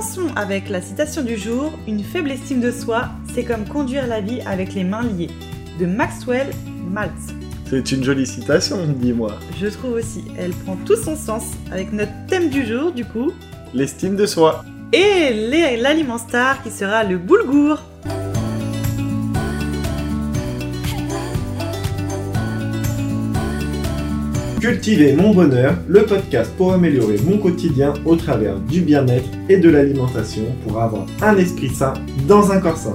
commençons avec la citation du jour. Une faible estime de soi, c'est comme conduire la vie avec les mains liées. De Maxwell Maltz. C'est une jolie citation, dis-moi. Je trouve aussi, elle prend tout son sens avec notre thème du jour, du coup. L'estime de soi. Et l'aliment star qui sera le boulgour. Cultiver mon bonheur, le podcast pour améliorer mon quotidien au travers du bien-être et de l'alimentation pour avoir un esprit sain dans un corps sain.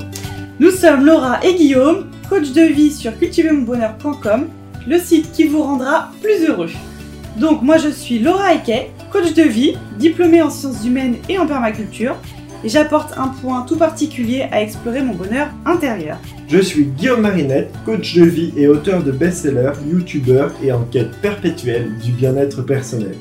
Nous sommes Laura et Guillaume, coach de vie sur cultivermonbonheur.com, le site qui vous rendra plus heureux. Donc moi je suis Laura Eke, coach de vie, diplômée en sciences humaines et en permaculture, et j'apporte un point tout particulier à explorer mon bonheur intérieur. Je suis Guillaume Marinette, coach de vie et auteur de best-sellers, youtubeur et en quête perpétuelle du bien-être personnel.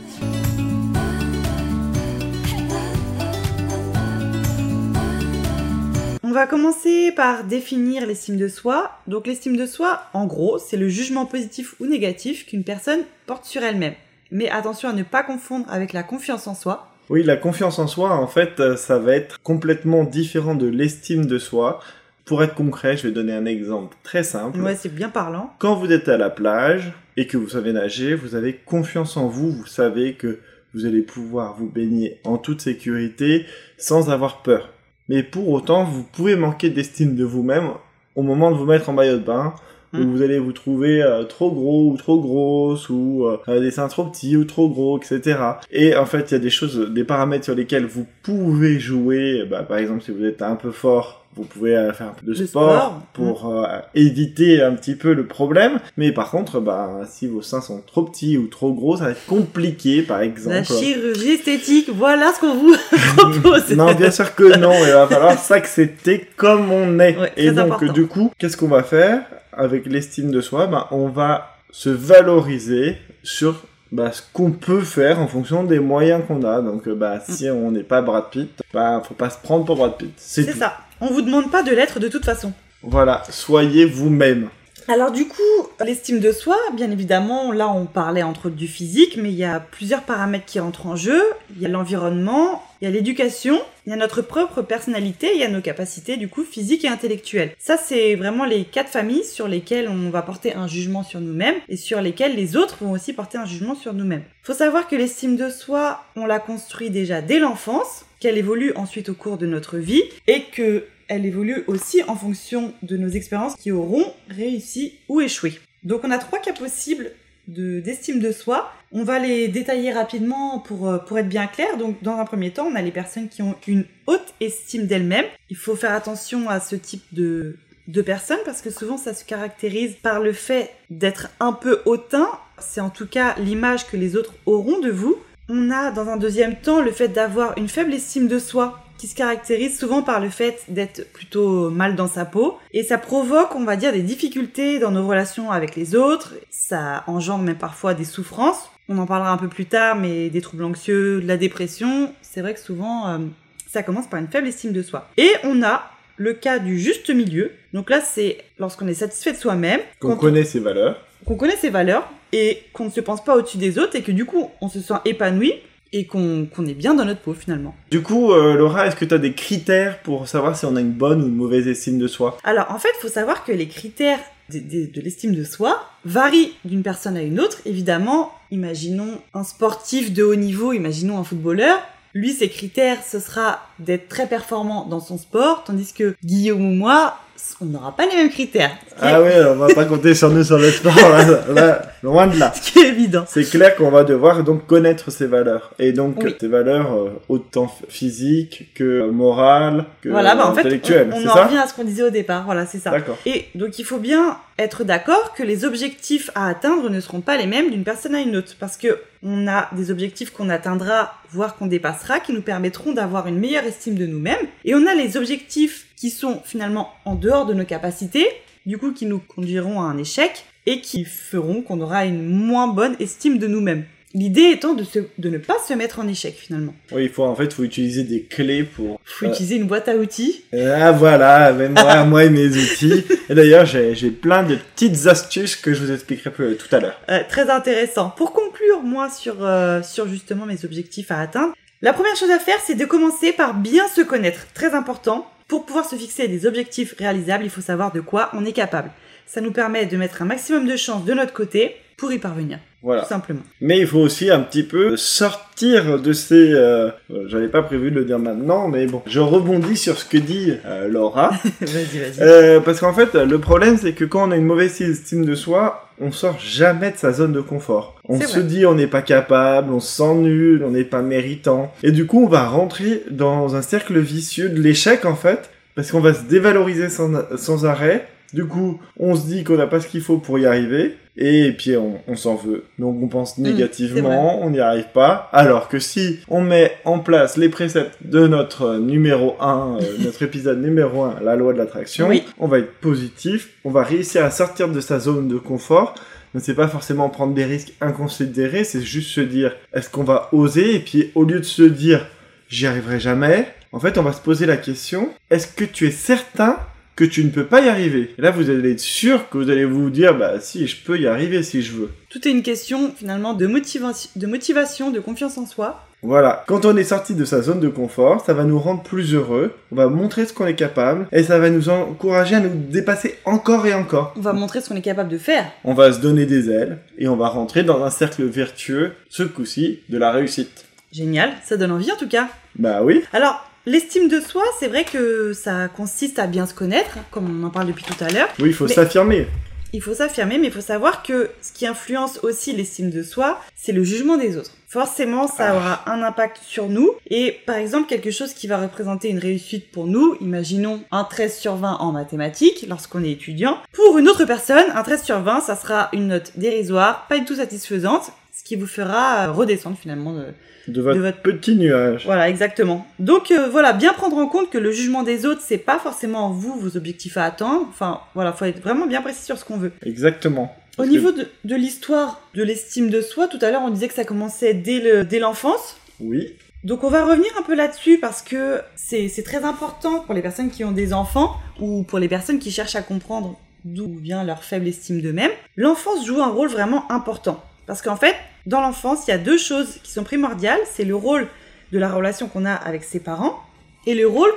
On va commencer par définir l'estime de soi. Donc l'estime de soi, en gros, c'est le jugement positif ou négatif qu'une personne porte sur elle-même. Mais attention à ne pas confondre avec la confiance en soi. Oui, la confiance en soi, en fait, euh, ça va être complètement différent de l'estime de soi. Pour être concret, je vais donner un exemple très simple. Ouais, c'est bien parlant. Quand vous êtes à la plage et que vous savez nager, vous avez confiance en vous, vous savez que vous allez pouvoir vous baigner en toute sécurité sans avoir peur. Mais pour autant, vous pouvez manquer d'estime de vous-même au moment de vous mettre en maillot de bain, où Mm. vous allez vous trouver euh, trop gros ou trop grosse, ou euh, des seins trop petits ou trop gros, etc. Et en fait, il y a des choses, des paramètres sur lesquels vous pouvez jouer. Bah, par exemple, si vous êtes un peu fort, vous pouvez euh, faire un peu de sport, sport, pour euh, éviter un petit peu le problème. Mais par contre, bah, si vos seins sont trop petits ou trop gros, ça va être compliqué, par exemple. La chirurgie esthétique, voilà ce qu'on vous propose. Non, bien sûr que non, il va falloir s'accepter comme on est. Ouais, Et donc, important. du coup, qu'est-ce qu'on va faire? Avec l'estime de soi bah, On va se valoriser sur bah, ce qu'on peut faire en fonction des moyens qu'on a. Donc, euh, bah, si on n'est pas Brad Pitt, bah, faut pas se prendre pour Brad Pitt. C'est ça. On vous demande pas de l'être de toute façon. Voilà, soyez vous-même. Alors du coup, l'estime de soi, bien évidemment, là on parlait entre autres du physique, mais il y a plusieurs paramètres qui rentrent en jeu. Il y a l'environnement, il y a l'éducation, il y a notre propre personnalité, il y a nos capacités du coup physiques et intellectuelles. Ça c'est vraiment les quatre familles sur lesquelles on va porter un jugement sur nous-mêmes et sur lesquelles les autres vont aussi porter un jugement sur nous-mêmes. Faut savoir que l'estime de soi, on la construit déjà dès l'enfance, qu'elle évolue ensuite au cours de notre vie et que elle évolue aussi en fonction de nos expériences qui auront réussi ou échoué. Donc on a trois cas possibles de d'estime de soi. On va les détailler rapidement pour, euh, pour être bien clair. Donc dans un premier temps, on a les personnes qui ont une haute estime d'elles-mêmes. Il faut faire attention à ce type de, de personnes parce que souvent ça se caractérise par le fait d'être un peu hautain. C'est en tout cas l'image que les autres auront de vous. On a dans un deuxième temps le fait d'avoir une faible estime de soi qui se caractérise souvent par le fait d'être plutôt mal dans sa peau et ça provoque, on va dire, des difficultés dans nos relations avec les autres. Ça engendre même parfois des souffrances. On en parlera un peu plus tard, mais des troubles anxieux, de la dépression, c'est vrai que souvent euh, ça commence par une faible estime de soi. Et on a le cas du juste milieu. Donc là, c'est lorsqu'on est satisfait de soi-même, Qu'on connaît ses valeurs. qu'on connaît ses valeurs et qu'on ne se pense pas au-dessus des autres et que du coup on se sent épanoui et qu'on est bien dans notre peau finalement. Du coup, euh, Laura, est-ce que tu as des critères pour savoir si on a une bonne ou une mauvaise estime de soi? Alors en fait, il faut savoir que les critères de, de- de l'estime de soi varient d'une personne à une autre. Évidemment, imaginons un sportif de haut niveau, imaginons un footballeur. Lui, ses critères, ce sera d'être très performant dans son sport, tandis que Guillaume ou moi, on n'aura pas les mêmes critères. Ah ouais, on va pas compter sur nous sur le sport, loin de là. ce qui est évident. C'est clair qu'on va devoir donc connaître ses valeurs. Et donc, Oui. ses valeurs euh, autant physiques que morales, que Voilà, bah en fait, on, en ça revient à ce qu'on disait au départ. Voilà, c'est ça. D'accord. Et donc il faut bien être d'accord que les objectifs à atteindre ne seront pas les mêmes d'une personne à une autre parce que on a des objectifs qu'on atteindra voire qu'on dépassera qui nous permettront d'avoir une meilleure estime de nous-mêmes et on a les objectifs qui sont finalement en dehors de nos capacités du coup qui nous conduiront à un échec et qui feront qu'on aura une moins bonne estime de nous-mêmes. L'idée étant de, se- de ne pas se mettre en échec finalement. Oui, il faut en fait, faut utiliser des clés pour. Faut Euh. utiliser une boîte à outils. Ah voilà, même moi, moi et mes outils. Et d'ailleurs, j'ai plein de petites astuces que je vous expliquerai plus tout à l'heure. Euh, très intéressant. Pour conclure, moi, sur, euh, sur justement mes objectifs à atteindre, La première chose à faire, c'est de commencer par bien se connaître, très important. Pour pouvoir se fixer des objectifs réalisables, il faut savoir de quoi on est capable. Ça nous permet de mettre un maximum de chances de notre côté pour y parvenir. Voilà. Tout simplement. Mais il faut aussi un petit peu sortir de ces... Euh, J'avais pas prévu de le dire maintenant, mais bon. Je rebondis sur ce que dit euh, Laura. vas-y, vas-y. Euh, parce qu'en fait, le problème, c'est que quand on a une mauvaise estime de soi, on sort jamais de sa zone de confort. On se vrai. dit on n'est pas capable, on se sent nul, on n'est pas méritant. Et du coup, on va rentrer dans un cercle vicieux de l'échec, en fait, parce qu'on va se dévaloriser sans, sans arrêt. Du coup, on se dit qu'on n'a pas ce qu'il faut pour y arriver. Et puis on, on s'en veut. Donc on pense Mmh, c'est négativement, on n'y arrive pas. Alors que si on met en place les préceptes de notre euh, numéro 1, notre épisode numéro 1, la loi de l'attraction, Oui. on va être positif, on va réussir à sortir de sa zone de confort. Ne c'est pas forcément prendre des risques inconsidérés, c'est juste se dire est-ce qu'on va oser? Et puis au lieu de se dire j'y arriverai jamais, en fait on va se poser la question est-ce que tu es certain que tu ne peux pas y arriver Et là vous allez être sûr que vous allez vous dire bah si je peux y arriver si je veux. Tout est une question finalement de motivation, de motivation, de confiance en soi. Voilà, quand on est sorti de sa zone de confort, ça va nous rendre plus heureux, on va montrer ce qu'on est capable, et ça va nous encourager à nous dépasser encore et encore. On va montrer ce qu'on est capable de faire. On va se donner des ailes, et on va rentrer dans un cercle vertueux, ce coup-ci, de la réussite. Génial, ça donne envie en tout cas. Bah oui, Alors, l'estime de soi, c'est vrai que ça consiste à bien se connaître, comme on en parle depuis tout à l'heure. oui, il faut Mais- s'affirmer. Il faut s'affirmer, mais il faut savoir que ce qui influence aussi l'estime de soi, c'est le jugement des autres. Forcément, ça Ah. aura un impact sur nous. Et par exemple, quelque chose qui va représenter une réussite pour nous, imaginons un 13 sur 20 en mathématiques lorsqu'on est étudiant. Pour une autre personne, un 13 sur 20, ça sera une note dérisoire, pas du tout satisfaisante, ce qui vous fera euh, redescendre finalement de, De votre, de votre petit nuage. voilà, exactement. Donc euh, voilà, bien prendre en compte que le jugement des autres, c'est pas forcément vous, vos objectifs à atteindre. Enfin, voilà, faut être vraiment bien précis sur ce qu'on veut. Exactement. Au niveau de, de l'histoire de l'estime de soi, tout à l'heure on disait que ça commençait dès le- dès l'enfance. Oui, Donc on va revenir un peu là-dessus parce que c'est c'est très important pour les personnes qui ont des enfants ou pour les personnes qui cherchent à comprendre d'où vient leur faible estime d'eux-mêmes. L'enfance joue un rôle vraiment important. Parce qu'en fait, dans l'enfance, il y a deux choses qui sont primordiales. C'est le rôle de la relation qu'on a avec ses parents et le rôle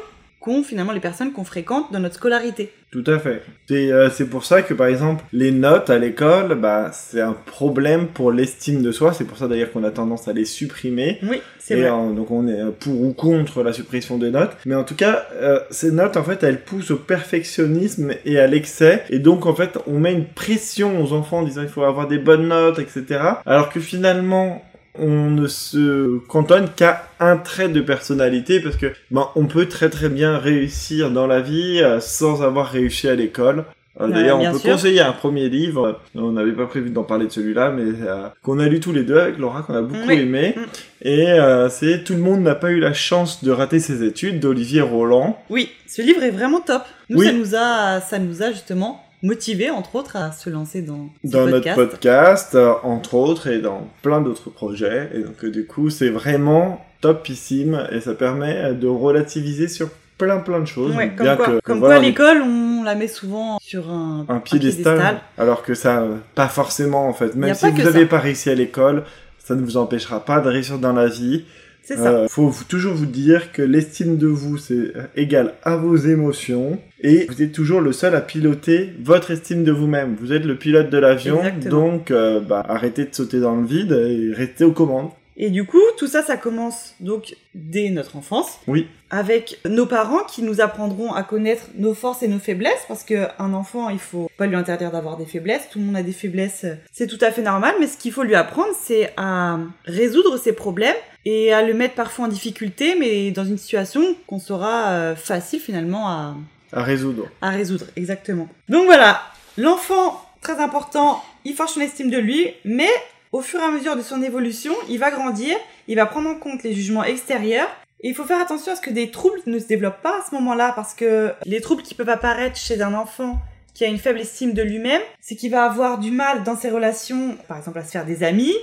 qu'ont finalement les personnes qu'on fréquente dans notre scolarité. tout à fait. C'est euh, c'est pour ça que, par exemple, les notes à l'école, bah, c'est un problème pour l'estime de soi. C'est pour ça d'ailleurs qu'on a tendance à les supprimer. Oui, c'est Et vrai. euh, donc on est pour ou contre la suppression des notes. Mais en tout cas, euh, ces notes, en fait, elles poussent au perfectionnisme et à l'excès. Et donc, en fait, on met une pression aux enfants en disant il faut avoir des bonnes notes, etc. Alors que finalement, on ne se cantonne qu'à un trait de personnalité parce que ben, on peut très très bien réussir dans la vie euh, sans avoir réussi à l'école. Euh, Ouais, D'ailleurs, on peut sûr. conseiller un premier livre. On n'avait pas prévu d'en parler de celui-là, mais euh, qu'on a lu tous les deux avec Laura, qu'on a beaucoup Oui. aimé. Mm. Et euh, c'est Tout le monde n'a pas eu la chance de rater ses études d'Olivier Roland. Oui, ce livre est vraiment top. Nous, Oui. ça nous a, ça nous a justement motivé, entre autres, à se lancer dans ce dans podcast. notre podcast, euh, entre autres, et dans plein d'autres projets. Et donc, euh, du coup, c'est vraiment topissime et ça permet euh, de relativiser sur plein plein de choses. Ouais, comme bien quoi, que, comme voilà, quoi à l'école, on la met souvent sur un, un piédestal, alors que ça, pas forcément en fait. Même si vous n'avez pas réussi à l'école, ça ne vous empêchera pas de réussir dans la vie. C'est ça. Euh, faut toujours vous dire que l'estime de vous, c'est euh, égal à vos émotions. Et vous êtes toujours le seul à piloter votre estime de vous-même. Vous êtes le pilote de l'avion, donc euh, bah, arrêtez de sauter dans le vide et restez aux commandes. Et du coup, tout ça, ça commence donc dès notre enfance. Oui. Avec nos parents qui nous apprendront à connaître nos forces et nos faiblesses, parce que un enfant, il faut pas lui interdire d'avoir des faiblesses. Tout le monde a des faiblesses, c'est tout à fait normal. Mais ce qu'il faut lui apprendre, c'est à résoudre ses problèmes et à le mettre parfois en difficulté, mais dans une situation qu'on saura euh, facile finalement à, À résoudre. à résoudre, exactement. Donc voilà, l'enfant, très important, il forge son estime de lui, mais au fur et à mesure de son évolution, il va grandir, il va prendre en compte les jugements extérieurs, et il faut faire attention à ce que des troubles ne se développent pas à ce moment-là, parce que les troubles qui peuvent apparaître chez un enfant qui a une faible estime de lui-même, c'est qu'il va avoir du mal dans ses relations, par exemple à se faire des amis,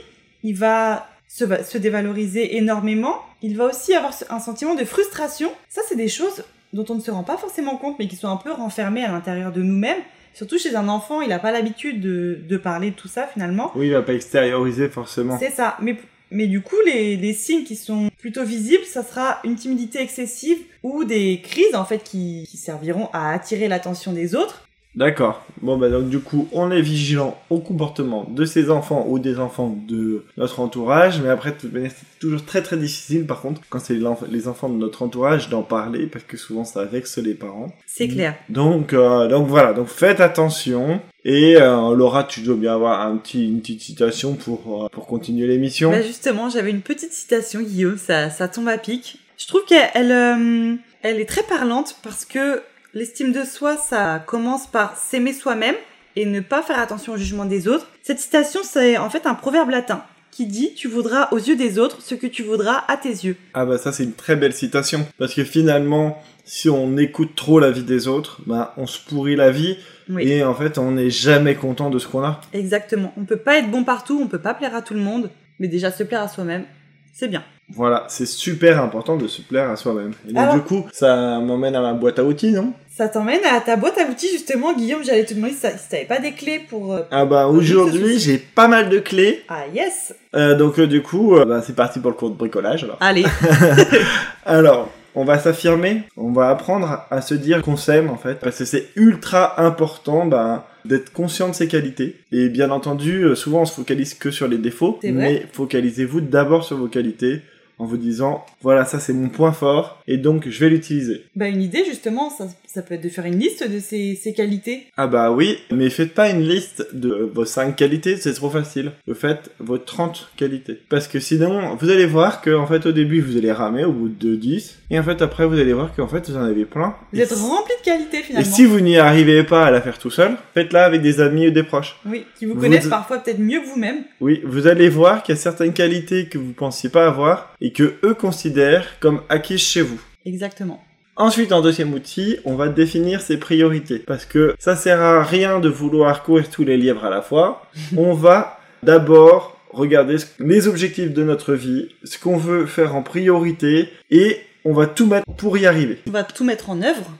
il va se, se dévaloriser énormément, il va aussi avoir un sentiment de frustration. Ça, c'est des choses dont on ne se rend pas forcément compte, mais qui sont un peu renfermées à l'intérieur de nous-mêmes. Surtout chez un enfant, il n'a pas l'habitude de, de parler de tout ça finalement. Oui, il va pas extérioriser forcément. C'est ça. Mais, Mais du coup, les, les signes qui sont plutôt visibles, ça sera une timidité excessive ou des crises en fait qui, qui serviront à attirer l'attention des autres. D'accord. Bon, bah donc du coup, on est vigilant au comportement de ces enfants ou des enfants de notre entourage, mais après, de toute manière, c'est toujours très très difficile, par contre, quand c'est les enfants de notre entourage, d'en parler, parce que souvent ça vexe les parents. C'est clair. Donc, euh, donc voilà, donc faites attention. Et euh, Laura, tu dois bien avoir un petit, une petite citation pour, euh, pour continuer l'émission. Bah justement, j'avais une petite citation, Guillaume, ça, ça tombe à pic. Je trouve qu'elle elle, euh, elle est très parlante parce que l'estime de soi, ça commence par s'aimer soi-même et ne pas faire attention au jugement des autres. Cette citation, c'est en fait un proverbe latin qui dit Tu voudras aux yeux des autres ce que tu voudras à tes yeux. Ah bah ça c'est une très belle citation. Parce que finalement, si on écoute trop la vie des autres, bah on se pourrit la vie. Oui, Et en fait, on n'est jamais content de ce qu'on a. exactement. On peut pas être bon partout, on peut pas plaire à tout le monde, mais déjà se plaire à soi-même, c'est bien. Voilà, c'est super important de se plaire à soi-même. Et donc Alors- du coup, ça m'emmène à ma boîte à outils, non? Ça t'emmène à ta boîte à outils, justement, Guillaume, j'allais te demander si t'avais pas des clés pour... euh, Ah bah aujourd'hui, j'ai pas mal de clés. Ah yes Euh, donc euh, du coup, bah, c'est parti pour le cours de bricolage alors. Allez, Alors, on va s'affirmer, on va apprendre à se dire qu'on s'aime en fait, parce que c'est ultra important bah, d'être conscient de ses qualités. Et bien entendu, souvent on se focalise que sur les défauts, mais focalisez-vous d'abord sur vos qualités en vous disant voilà ça c'est mon point fort et donc je vais l'utiliser. Bah une idée justement, ça, ça peut être de faire une liste de ses, ses qualités. Ah bah oui, mais faites pas une liste de vos 5 qualités, c'est trop facile. Vous faites vos 30 qualités. Parce que sinon, vous allez voir que en fait au début vous allez ramer au bout de 10 et en fait après vous allez voir qu'en fait vous en avez plein. Vous Et êtes rempli de qualités Et finalement. si vous n'y arrivez pas à la faire tout seul, faites-la avec des amis ou des proches. Oui, qui vous Vous- connaissent parfois peut-être mieux que vous-même. Oui, vous allez voir qu'il y a certaines qualités que vous pensiez pas avoir et que eux considèrent comme acquises chez vous. Exactement. Ensuite, en deuxième outil, on va définir ses priorités. Parce que ça sert à rien de vouloir courir tous les lièvres à la fois. on va d'abord regarder les objectifs de notre vie, ce qu'on veut faire en priorité, et on va tout mettre pour y arriver. On va tout mettre en œuvre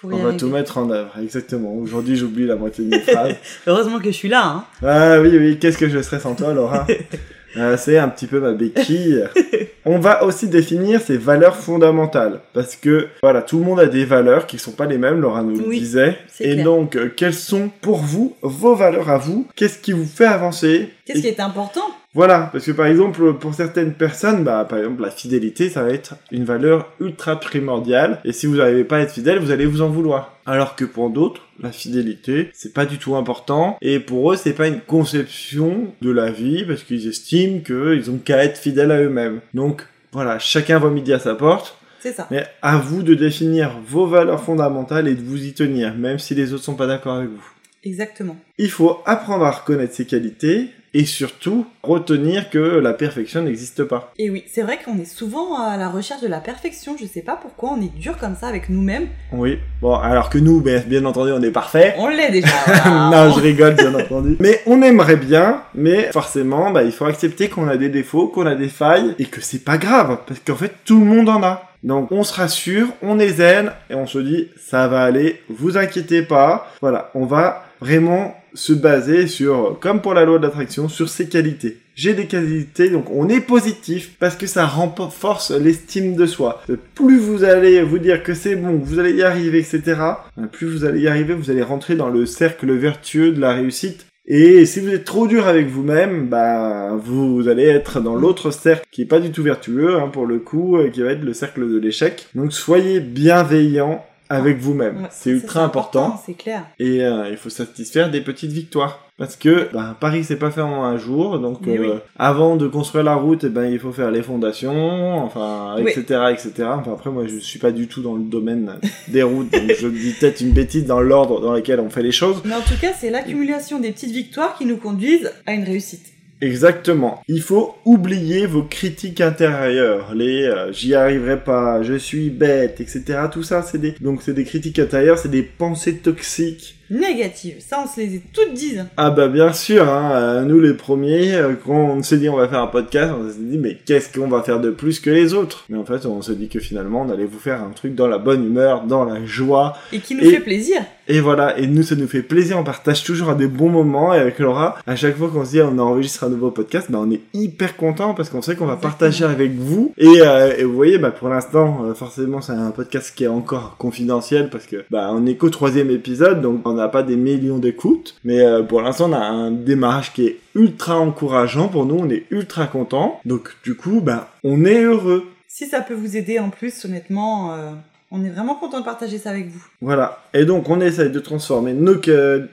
pour y On va arriver. tout mettre en œuvre, exactement. Aujourd'hui, j'oublie la moitié de mes phrases. Heureusement que je suis là, hein. Ah oui, oui, qu'est-ce que je serais sans toi, Laura? Euh, C'est un petit peu ma béquille. On va aussi définir ses valeurs fondamentales. Parce que, voilà, tout le monde a des valeurs qui sont pas les mêmes, Laura nous le disait. Et clair. donc, euh, quelles sont pour vous vos valeurs à vous? Qu'est-ce qui vous fait avancer? Qu'est-ce Et qui est important? Voilà, parce que par exemple, pour certaines personnes, bah, par exemple, la fidélité, ça va être une valeur ultra primordiale, et si vous n'arrivez pas à être fidèle, vous allez vous en vouloir. Alors que pour d'autres, la fidélité, c'est pas du tout important, et pour eux, c'est pas une conception de la vie, parce qu'ils estiment qu'ils ont qu'à être fidèles à eux-mêmes. Donc, voilà, chacun voit midi à sa porte, C'est ça. mais à vous de définir vos valeurs fondamentales et de vous y tenir, même si les autres sont pas d'accord avec vous. Exactement. Il faut apprendre à reconnaître ses qualités et surtout retenir que la perfection n'existe pas. Et oui, c'est vrai qu'on est souvent à la recherche de la perfection. Je sais pas pourquoi on est dur comme ça avec nous-mêmes. Oui. Bon, alors que nous, ben, bien entendu, on est parfait. On l'est déjà. non, je rigole, bien entendu. Mais on aimerait bien, mais forcément, bah, il faut accepter qu'on a des défauts, qu'on a des failles, et que c'est pas grave, parce qu'en fait, tout le monde en a. Donc, on se rassure, on est zen, et on se dit, ça va aller, vous inquiétez pas. Voilà, on va vraiment se baser sur, comme pour la loi de l'attraction, sur ses qualités. J'ai des qualités, donc on est positif parce que ça renforce l'estime de soi. Euh, Plus vous allez vous dire que c'est bon, que vous allez y arriver, etc., euh, plus vous allez y arriver, vous allez rentrer dans le cercle vertueux de la réussite. Et si vous êtes trop dur avec vous-même, bah vous allez être dans l'autre cercle qui est pas du tout vertueux, hein, pour le coup, euh, qui va être le cercle de l'échec. Donc soyez bienveillant avec vous-même. C'est ultra important. C'est clair. Et euh, il faut satisfaire des petites victoires. Parce que bah, Paris, c'est pas fait en un jour. Donc, euh, oui. avant de construire la route, eh ben, il faut faire les fondations, enfin, Oui. etc., etc. Enfin, après, moi, je suis pas du tout dans le domaine des routes. donc, je dis peut-être une bêtise dans l'ordre dans lequel on fait les choses. Mais en tout cas, c'est l'accumulation des petites victoires qui nous conduisent à une réussite. Exactement. Il faut oublier vos critiques intérieures, les euh, j'y arriverai pas, je suis bête, etc. Tout ça, c'est des donc c'est des critiques intérieures, c'est des pensées toxiques négatives. Ça, on se les est toutes dites. Ah bah bien sûr, hein, euh, nous les premiers, euh, quand on s'est dit on va faire un podcast, on s'est dit mais qu'est-ce qu'on va faire de plus que les autres? Mais en fait, on s'est dit que finalement, on allait vous faire un truc dans la bonne humeur, dans la joie. Et qui nous Et- fait plaisir. Et voilà, et nous, ça nous fait plaisir, on partage toujours à des bons moments, et avec Laura, à chaque fois qu'on se dit on enregistre un nouveau podcast, bah on est hyper content parce qu'on sait qu'on va Exactement. partager avec vous. Et, euh, et vous voyez, bah pour l'instant, forcément, c'est un podcast qui est encore confidentiel parce que bah on est qu'au troisième épisode, donc on n'a pas des millions d'écoutes. Mais euh, pour l'instant, on a un démarrage qui est ultra encourageant pour nous, on est ultra content. Donc du coup, bah on est heureux. Si ça peut vous aider en plus, honnêtement, euh, on est vraiment content de partager ça avec vous. Voilà. Et donc, on essaye de transformer nos,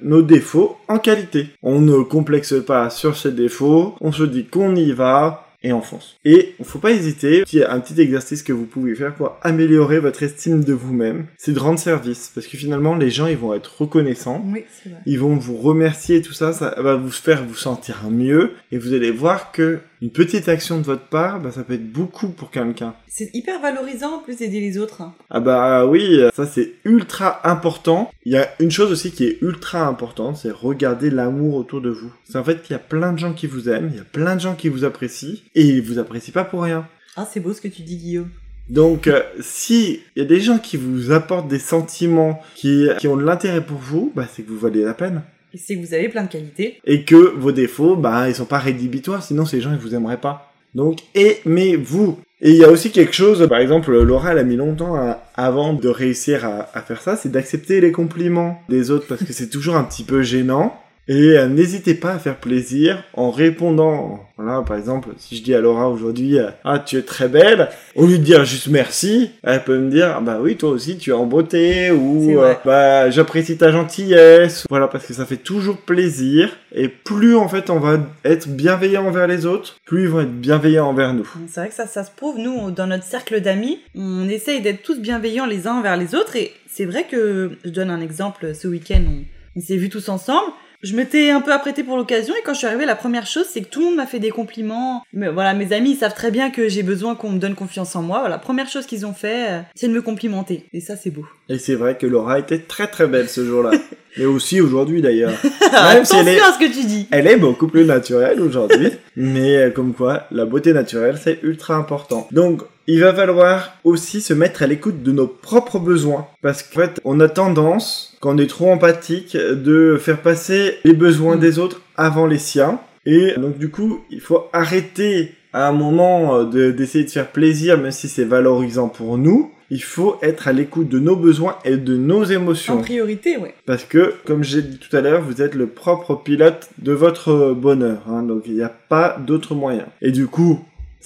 nos défauts en qualité. On ne complexe pas sur ces défauts. On se dit qu'on y va et on fonce. Et il faut pas hésiter. Il y a un petit exercice que vous pouvez faire pour améliorer votre estime de vous-même. C'est de rendre service. Parce que finalement, les gens, ils vont être reconnaissants. Oui, c'est vrai. Ils vont vous remercier, tout ça, ça va vous faire vous sentir mieux. Et vous allez voir que une petite action de votre part, bah, ça peut être beaucoup pour quelqu'un. C'est hyper valorisant en plus d'aider les autres. Ah bah oui, ça c'est ultra important. Il y a une chose aussi qui est ultra importante, c'est regarder l'amour autour de vous. C'est en fait qu'il y a plein de gens qui vous aiment, il y a plein de gens qui vous apprécient, et ils vous apprécient pas pour rien. Ah, c'est beau ce que tu dis, Guillaume. Donc, euh, si il y a des gens qui vous apportent des sentiments qui, qui ont de l'intérêt pour vous, bah c'est que vous valez la peine. C'est que vous avez plein de qualités. Et que vos défauts, bah ils sont pas rédhibitoires, sinon ces gens ils vous aimeraient pas. Donc aimez-vous. Et il y a aussi quelque chose, par exemple, Laura elle a mis longtemps avant de réussir à faire ça, c'est d'accepter les compliments des autres parce que c'est toujours un petit peu gênant. Et euh, n'hésitez pas à faire plaisir en répondant. Voilà, par exemple, si je dis à Laura aujourd'hui, euh, ah tu es très belle, au lieu de dire juste merci, elle peut me dire, ah, bah oui toi aussi tu es en beauté ou euh, bah j'apprécie ta gentillesse. Voilà, parce que ça fait toujours plaisir. Et plus en fait on va être bienveillant envers les autres, plus ils vont être bienveillants envers nous. C'est vrai que ça, ça se prouve. Nous, dans notre cercle d'amis, on essaye d'être tous bienveillants les uns envers les autres. Et c'est vrai que, je donne un exemple, ce week-end, on, on s'est vus tous ensemble. Je m'étais un peu apprêtée pour l'occasion et quand je suis arrivée, la première chose, c'est que tout le monde m'a fait des compliments. Mais voilà, mes amis, ils savent très bien que j'ai besoin qu'on me donne confiance en moi. Voilà, première chose qu'ils ont fait, euh, c'est de me complimenter. Et ça, c'est beau. Et c'est vrai que Laura était très très belle ce jour-là. Mais aussi aujourd'hui d'ailleurs. Attention elle est- à ce que tu dis. Elle est beaucoup plus naturelle aujourd'hui, mais euh, comme quoi, la beauté naturelle, c'est ultra important. Donc, il va falloir aussi se mettre à l'écoute de nos propres besoins. Parce qu'en fait, on a tendance, quand on est trop empathique, de faire passer les besoins Mm. des autres avant les siens. Et donc, du coup, il faut arrêter à un moment euh, de- d'essayer de faire plaisir, même si c'est valorisant pour nous. Il faut être à l'écoute de nos besoins et de nos émotions. En priorité, ouais. Parce que, comme j'ai dit tout à l'heure, vous êtes le propre pilote de votre bonheur. hein, donc il n'y a pas d'autre moyen. Et du coup,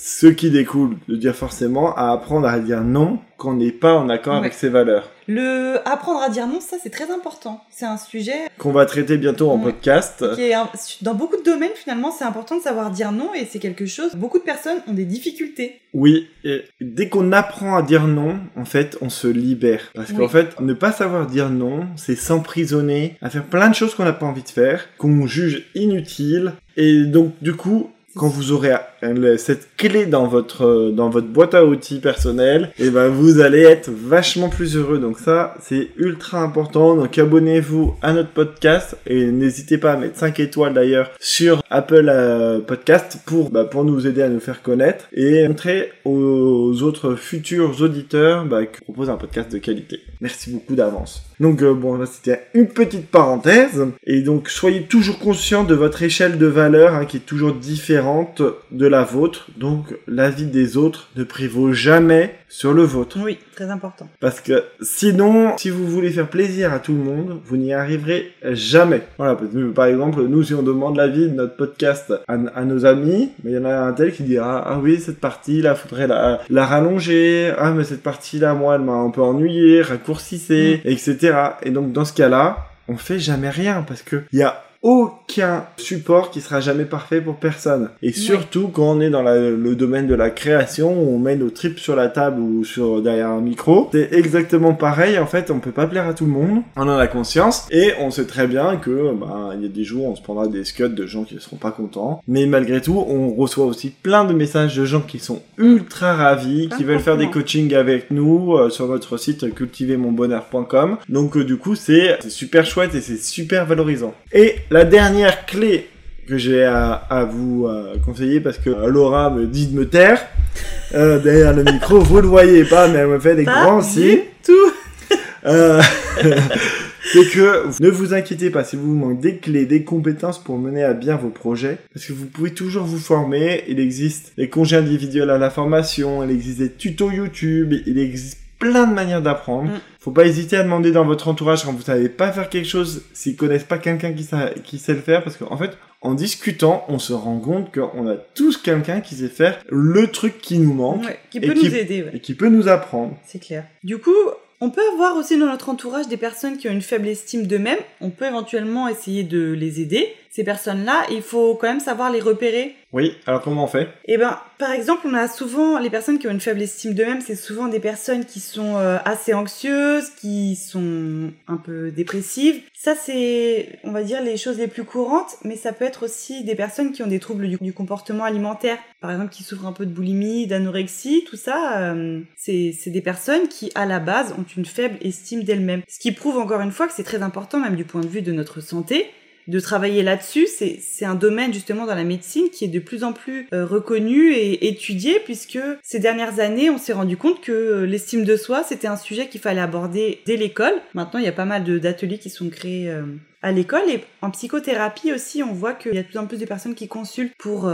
ce qui découle de dire forcément à apprendre à dire non quand on n'est pas en accord Ouais. avec ses valeurs. Le apprendre à dire non, ça, c'est très important. C'est un sujet Qu'on va traiter bientôt en Ouais. podcast. qui est un- dans beaucoup de domaines finalement c'est important de savoir dire non et c'est quelque chose beaucoup de personnes ont des difficultés Oui, et dès qu'on apprend à dire non, en fait, on se libère. Parce qu'en fait, ne pas savoir dire non, c'est s'emprisonner à faire plein de choses qu'on n'a pas envie de faire, qu'on juge inutiles. Et donc, du coup, quand vous aurez cette clé dans votre euh, dans votre boîte à outils personnelle, et ben vous allez être vachement plus heureux. Donc ça, c'est ultra important. Donc abonnez-vous à notre podcast et n'hésitez pas à mettre 5 étoiles d'ailleurs sur Apple euh, Podcast pour bah, pour nous aider à nous faire connaître et montrer aux autres futurs auditeurs bah, qu'on propose un podcast de qualité. Merci beaucoup d'avance. Donc euh, bon, c'était une petite parenthèse et donc soyez toujours conscient de votre échelle de valeur hein, qui est toujours différente de la vôtre. Donc la vie des autres ne prévaut jamais sur le vôtre. oui très important Parce que sinon, si vous voulez faire plaisir à tout le monde, vous n'y arriverez jamais. Voilà, par exemple, nous, si on demande l'avis de notre podcast à, à nos amis, mais il y en a un tel qui dira ah oui cette partie là faudrait la, la rallonger, ah mais cette partie là moi elle m'a un peu ennuyé, raccourcissez, etc. Et donc dans ce cas-là, on fait jamais rien parce que il y a aucun support qui sera jamais parfait pour personne. Et surtout quand on est dans la- le domaine de la création, où on met nos tripes sur la table ou sur derrière un micro, c'est exactement pareil. En fait, on peut pas plaire à tout le monde. On en a conscience et on sait très bien que bah, il y a des jours où on se prendra des scuds de gens qui ne seront pas contents. Mais malgré tout, on reçoit aussi plein de messages de gens qui sont ultra ravis, qui veulent faire des coachings avec nous euh, sur notre site cultivermonbonheur.com. Donc euh, du coup, c'est c'est super chouette et c'est super valorisant. Et la dernière clé que j'ai à, à vous euh, conseiller parce que euh, Laura me dit de me taire euh, derrière le micro, vous le voyez pas, mais elle me fait des Pas grands signes. tout. Euh, c'est que ne vous inquiétez pas si vous manquez des clés, des compétences pour mener à bien vos projets, parce que vous pouvez toujours vous former. Il existe des congés individuels à la formation, il existe des tutos YouTube, il existe plein de manières d'apprendre. Mm. Faut pas hésiter à demander dans votre entourage quand vous savez pas faire quelque chose, s'ils connaissent pas quelqu'un qui, sa- qui sait le faire, parce qu'en fait, en discutant, on se rend compte qu'on a tous quelqu'un qui sait faire le truc qui nous manque Ouais, qui Et peut qui- nous aider, ouais. et qui peut nous apprendre. C'est clair. Du coup, on peut avoir aussi dans notre entourage des personnes qui ont une faible estime d'eux-mêmes. On peut éventuellement essayer de les aider. Ces personnes-là, il faut quand même savoir les repérer. Oui, alors comment on fait? Eh ben, par exemple, on a souvent les personnes qui ont une faible estime d'eux-mêmes, c'est souvent des personnes qui sont euh, assez anxieuses, qui sont un peu dépressives. Ça, c'est, on va dire, les choses les plus courantes, mais ça peut être aussi des personnes qui ont des troubles du, du comportement alimentaire, par exemple, qui souffrent un peu de boulimie, d'anorexie, tout ça. euh, c'est c'est des personnes qui, à la base, ont une faible estime d'elles-mêmes. Ce qui prouve encore une fois que c'est très important, même du point de vue de notre santé, de travailler là-dessus. C'est un domaine justement dans la médecine qui est de plus en plus euh, reconnu et étudié puisque ces dernières années, on s'est rendu compte que euh, l'estime de soi, c'était un sujet qu'il fallait aborder dès l'école. Maintenant, il y a pas mal d'ateliers qui sont créés euh, à l'école et en psychothérapie aussi, on voit qu'il y a de plus en plus de personnes qui consultent pour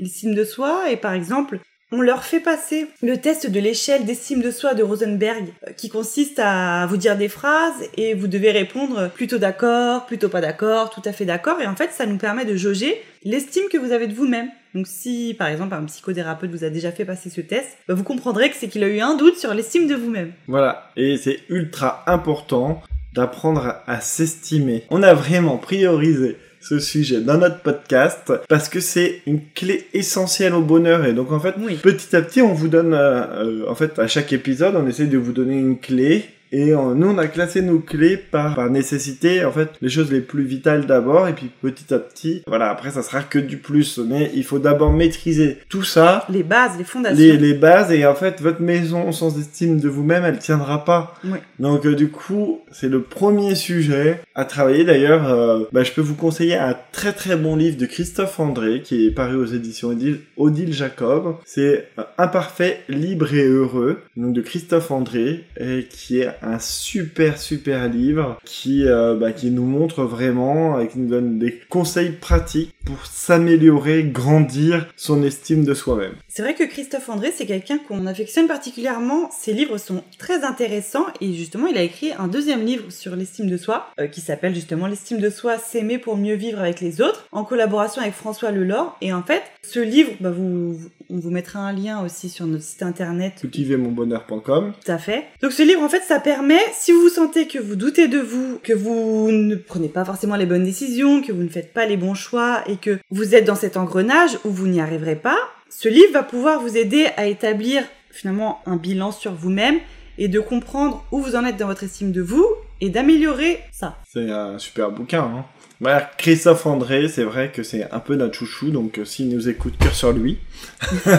l'estime de soi et par exemple, on leur fait passer le test de l'échelle d'estime de soi de Rosenberg, euh, qui consiste à vous dire des phrases et vous devez répondre plutôt d'accord, plutôt pas d'accord, tout à fait d'accord. Et en fait, ça nous permet de jauger l'estime que vous avez de vous-même. Donc si, par exemple, un psychothérapeute vous a déjà fait passer ce test, bah, vous comprendrez que c'est qu'il a eu un doute sur l'estime de vous-même. Voilà, et c'est ultra important d'apprendre à, à s'estimer. On a vraiment priorisé ce sujet dans notre podcast parce que c'est une clé essentielle au bonheur et donc en fait Oui. petit à petit on vous donne euh, euh, en fait à chaque épisode on essaie de vous donner une clé et nous on a classé nos clés par, par nécessité en fait les choses les plus vitales d'abord et puis petit à petit voilà après ça sera que du plus mais il faut d'abord maîtriser tout ça Les bases, les fondations. les, les bases et en fait votre maison sans estime de vous-même elle tiendra pas Oui. donc euh, du coup c'est le premier sujet à travailler d'ailleurs euh, bah, je peux vous conseiller un très très bon livre de Christophe André qui est paru aux éditions Odile, Odile Jacob c'est euh, Imparfait, libre et heureux donc de Christophe André et qui est un super super livre qui euh, bah, qui nous montre vraiment et qui nous donne des conseils pratiques pour s'améliorer grandir son estime de soi-même C'est vrai que Christophe André, c'est quelqu'un qu'on affectionne particulièrement. Ses livres sont très intéressants et justement, il a écrit un deuxième livre sur l'estime de soi euh, qui s'appelle justement L'estime de soi, s'aimer pour mieux vivre avec les autres, en collaboration avec François Lelore. Et en fait, ce livre, bah, vous, on vous mettra un lien aussi sur notre site internet. cultivermonbonheur.com Tout à fait. Donc ce livre, en fait, ça permet, si vous sentez que vous doutez de vous, que vous ne prenez pas forcément les bonnes décisions, que vous ne faites pas les bons choix et que vous êtes dans cet engrenage où vous n'y arriverez pas, ce livre va pouvoir vous aider à établir finalement un bilan sur vous-même et de comprendre où vous en êtes dans votre estime de vous et d'améliorer ça. C'est un super bouquin. Hein. Voilà, Christophe André, c'est vrai que c'est un peu notre chouchou, donc euh, s'il nous écoute, cœur sur lui.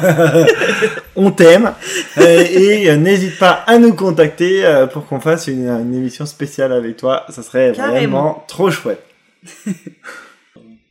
On t'aime. Euh, et euh, n'hésite pas à nous contacter pour qu'on fasse une, une émission spéciale avec toi. Ça serait Carrément. vraiment trop chouette.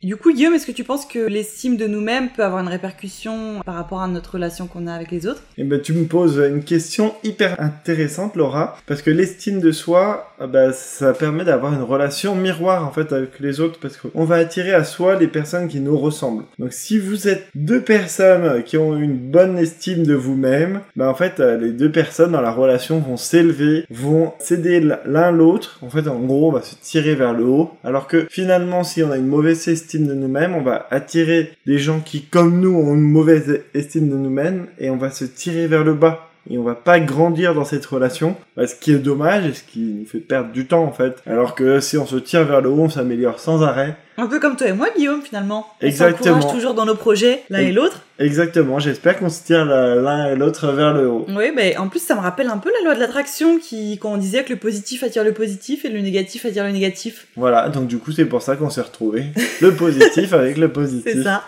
Du coup, Guillaume, est-ce que tu penses que l'estime de nous-mêmes peut avoir une répercussion par rapport à notre relation qu'on a avec les autres? Et ben, tu me poses une question hyper intéressante, Laura, parce que l'estime de soi, ah bah, ça permet d'avoir une relation miroir en fait avec les autres, parce qu'on va attirer à soi les personnes qui nous ressemblent. Donc, si vous êtes deux personnes qui ont une bonne estime de vous-même, bah en fait, euh, les deux personnes dans la relation vont s'élever, vont s'aider l'un l'autre. En fait, en gros, on va se tirer vers le haut, alors que finalement, si on a une mauvaise estime de nous-mêmes, on va attirer des gens qui, comme nous, ont une mauvaise estime de nous-mêmes et on va se tirer vers le bas. Et on va pas grandir dans cette relation, bah, ce qui est dommage et ce qui nous fait perdre du temps en fait. Alors que si on se tire vers le haut, on s'améliore sans arrêt. Un peu comme toi et moi, Guillaume, finalement. Exactement. On toujours dans nos projets, l'un et Et- l'autre. Exactement, j'espère qu'on se tire l'un et l'autre vers le haut. Oui, mais en plus, ça me rappelle un peu la loi de l'attraction qui, quand on disait que le positif attire le positif et le négatif attire le négatif. Voilà, donc du coup c'est pour ça qu'on s'est retrouvés. Le positif avec le positif. C'est ça.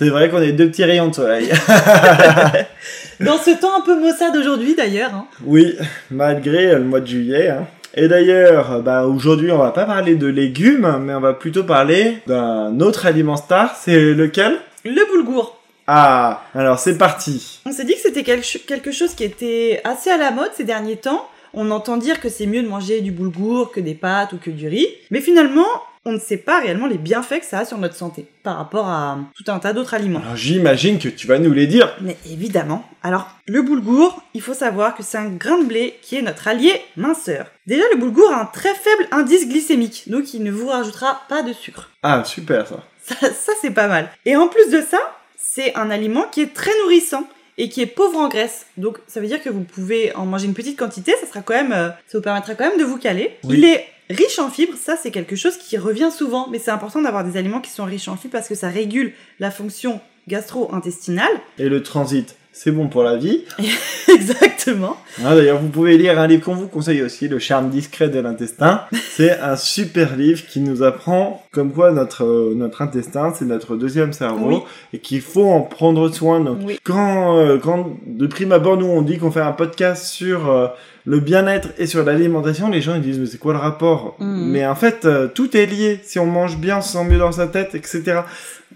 C'est vrai qu'on est deux petits rayons de soleil. Dans ce temps un peu maussade aujourd'hui, d'ailleurs. hein. Oui, malgré le mois de juillet. hein. Et d'ailleurs, bah, aujourd'hui, on va pas parler de légumes, mais on va plutôt parler d'un autre aliment star. C'est lequel? Le boulgour. Ah, alors c'est parti. On s'est dit que c'était quel- quelque chose qui était assez à la mode ces derniers temps. On entend dire que c'est mieux de manger du boulgour que des pâtes ou que du riz. Mais finalement, on ne sait pas réellement les bienfaits que ça a sur notre santé par rapport à tout un tas d'autres aliments. Alors j'imagine que tu vas nous les dire. Mais évidemment. Alors, le boulgour, il faut savoir que c'est un grain de blé qui est notre allié minceur. Déjà, le boulgour a un très faible indice glycémique, donc il ne vous rajoutera pas de sucre. Ah, super ça. Ça, ça c'est pas mal. Et en plus de ça, c'est un aliment qui est très nourrissant et qui est pauvre en graisse. Donc ça veut dire que vous pouvez en manger une petite quantité, ça sera quand même, euh, ça vous permettra quand même de vous caler. Oui. Il est riche en fibres, ça c'est quelque chose qui revient souvent, mais c'est important d'avoir des aliments qui sont riches en fibres parce que ça régule la fonction gastro-intestinale. Et le transit, c'est bon pour la vie. Exactement. Hein, D'ailleurs, vous pouvez lire un livre qu'on vous conseille aussi, Le charme discret de l'intestin. C'est un super livre qui nous apprend comme quoi notre, euh, notre intestin, c'est notre deuxième cerveau Oui. et qu'il faut en prendre soin. Donc, Oui. quand, euh, quand de prime abord, nous, on dit qu'on fait un podcast sur euh, le bien-être et sur l'alimentation, les gens ils disent mais c'est quoi le rapport? Mhm. Mais en fait, euh, tout est lié. Si on mange bien, on se sent mieux dans sa tête, etc.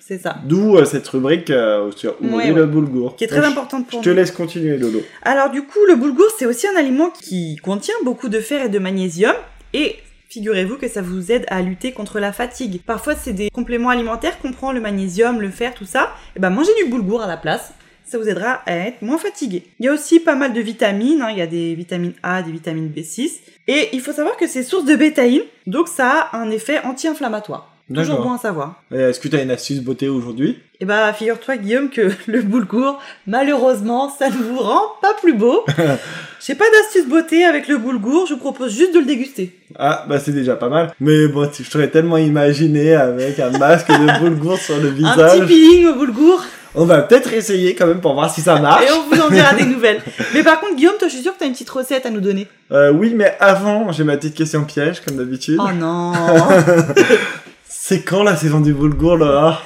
C'est ça. D'où euh, cette rubrique euh, sur Ouais, le boulgour. Qui est très Donc, importante Je pour te nous. laisse continuer, Lolo. Alors du coup, le boulgour, c'est aussi un aliment qui contient beaucoup de fer et de magnésium et figurez-vous que ça vous aide à lutter contre la fatigue. Parfois, c'est des compléments alimentaires qu'on prend, le magnésium, le fer, tout ça. Et ben mangez du boulgour à la place. Ça vous aidera à être moins fatigué. Il y a aussi pas mal de vitamines, hein. il y a des vitamines A, des vitamines B6. Et il faut savoir que c'est source de bétaïne, donc ça a un effet anti-inflammatoire. Toujours bon à savoir. Est-ce que tu as une astuce beauté aujourd'hui? Et bah, figure-toi, Guillaume, que le boulgour, malheureusement, ça ne vous rend pas plus beau. J'ai pas d'astuce beauté avec le boulgour, je vous propose juste de le déguster. Ah, bah c'est déjà pas mal. Mais bon, je t'aurais tellement imaginé avec un masque de boulgour sur le Un petit visage. peeling au boulgour, On va peut-être essayer quand même pour voir si ça et marche. on vous en dira des nouvelles. Mais par contre, Guillaume, toi, je suis sûre que t'as une petite recette à nous donner. Euh, oui, mais avant, j'ai ma petite question piège, comme d'habitude. Oh non C'est quand la saison du boulgour, là?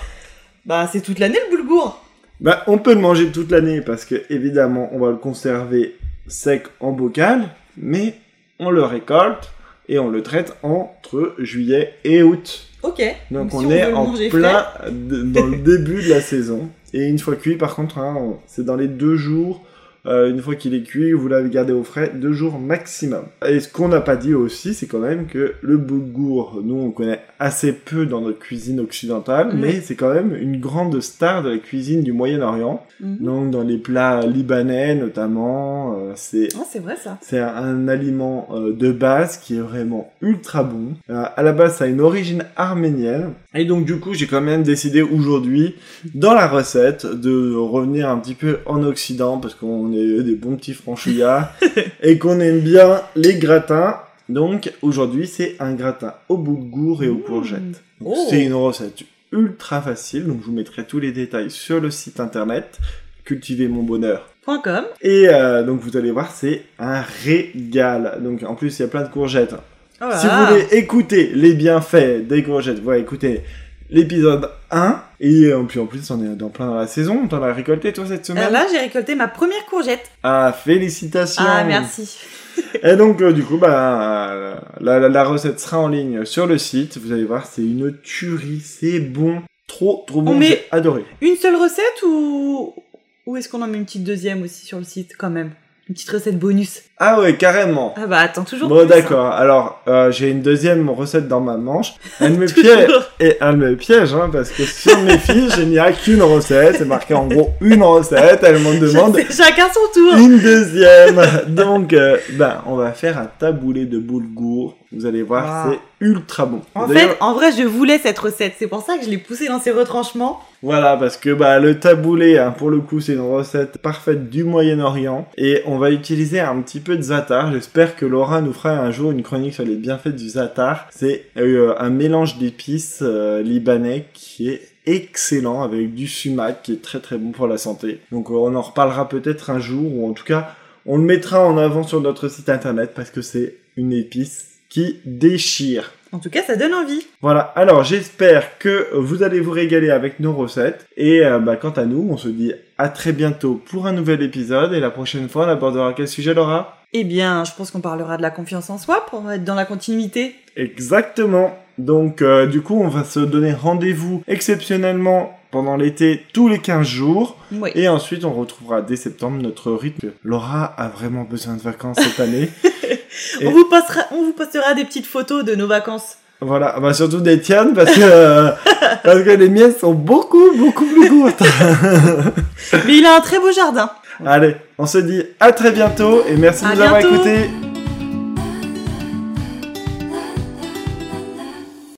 Bah, c'est toute l'année le boulgour Bah, on peut le manger toute l'année parce que, évidemment, on va le conserver sec en bocal, mais on le récolte et on le traite entre juillet et août. Ok. Donc on, est en plein de- dans le début de la saison. Et une fois cuit, par contre, hein, c'est dans les deux jours. Euh, une fois qu'il est cuit, vous l'avez gardé au frais, deux jours maximum. Et ce qu'on n'a pas dit aussi, c'est quand même que le boulgour, nous on connaît assez peu dans notre cuisine occidentale, mais c'est quand même une grande star de la cuisine du Moyen-Orient. Mhm. Donc dans les plats libanais notamment, euh, c'est Ah, c'est vrai ça. c'est un, un aliment euh, de base qui est vraiment ultra bon. À la base, ça a une origine arménienne. Et donc, du coup, j'ai quand même décidé aujourd'hui, dans la recette, de revenir un petit peu en Occident, parce qu'on est des bons petits franchouillards, et qu'on aime bien les gratins. Donc, aujourd'hui, c'est un gratin au boulgour et aux Mmh. courgettes. Oh. C'est une recette ultra facile, donc je vous mettrai tous les détails sur le site internet, cultiver mon bonheur. Point com. Et euh, donc vous allez voir, c'est un régal. Donc en plus, il y a plein de courgettes. Oh Si vous voulez écouter les bienfaits des courgettes, voilà, écoutez l'épisode 1. Et euh, puis en plus, on est dans plein dans la saison. T'en as récolté toi cette semaine là, j'ai récolté ma première courgette. Ah, félicitations Ah, merci. Et donc euh, du coup, bah, euh, la, la- la recette sera en ligne sur le site. Vous allez voir, c'est une tuerie, c'est bon. Trop, trop bon, j'ai adoré. Une seule recette ou, ou est-ce qu'on en met une petite deuxième aussi sur le site quand même? Une petite recette bonus. Ah ouais, carrément. Ah bah attends, toujours Bon plus, d'accord, alors euh, j'ai une deuxième recette dans ma manche. Elle me hein. piège, et elle me piège, hein, parce que sur mes fiches, je n'y a qu'une recette. C'est marqué en gros une recette, elle m'en demande Chacun son tour. une deuxième. Donc, euh, ben, on va faire un taboulé de boulgour. Vous allez voir, Wow. c'est ultra bon. En fait, en vrai, je voulais cette recette. C'est pour ça que je l'ai poussée dans ses retranchements. Voilà, parce que bah, le taboulé, hein, pour le coup, c'est une recette parfaite du Moyen-Orient. Et on va utiliser un petit peu de za'atar. J'espère que Laura nous fera un jour une chronique sur les bienfaits du za'atar. C'est euh, un mélange d'épices euh, libanais qui est excellent avec du sumac qui est très très bon pour la santé. Donc euh, on en reparlera peut-être un jour ou en tout cas on le mettra en avant sur notre site internet parce que c'est une épice qui déchire. En tout cas, ça donne envie. Voilà, alors j'espère que vous allez vous régaler avec nos recettes. Et euh, bah, quant à nous, on se dit à très bientôt pour un nouvel épisode. Et la prochaine fois, on abordera quel sujet, Laura? Eh bien, je pense qu'on parlera de la confiance en soi pour être dans la continuité. Exactement. Donc euh, du coup, on va se donner rendez-vous exceptionnellement pendant l'été tous les 15 jours. Oui. Et ensuite, on retrouvera dès septembre notre rythme. Laura a vraiment besoin de vacances cette année. On, vous postera, on vous postera des petites photos de nos vacances. voilà, bah, surtout des tiennes parce que, euh, parce que les miennes sont beaucoup, beaucoup plus courtes. Mais il a un très beau jardin. Allez, on se dit à très bientôt et merci de À nous avoir écoutés.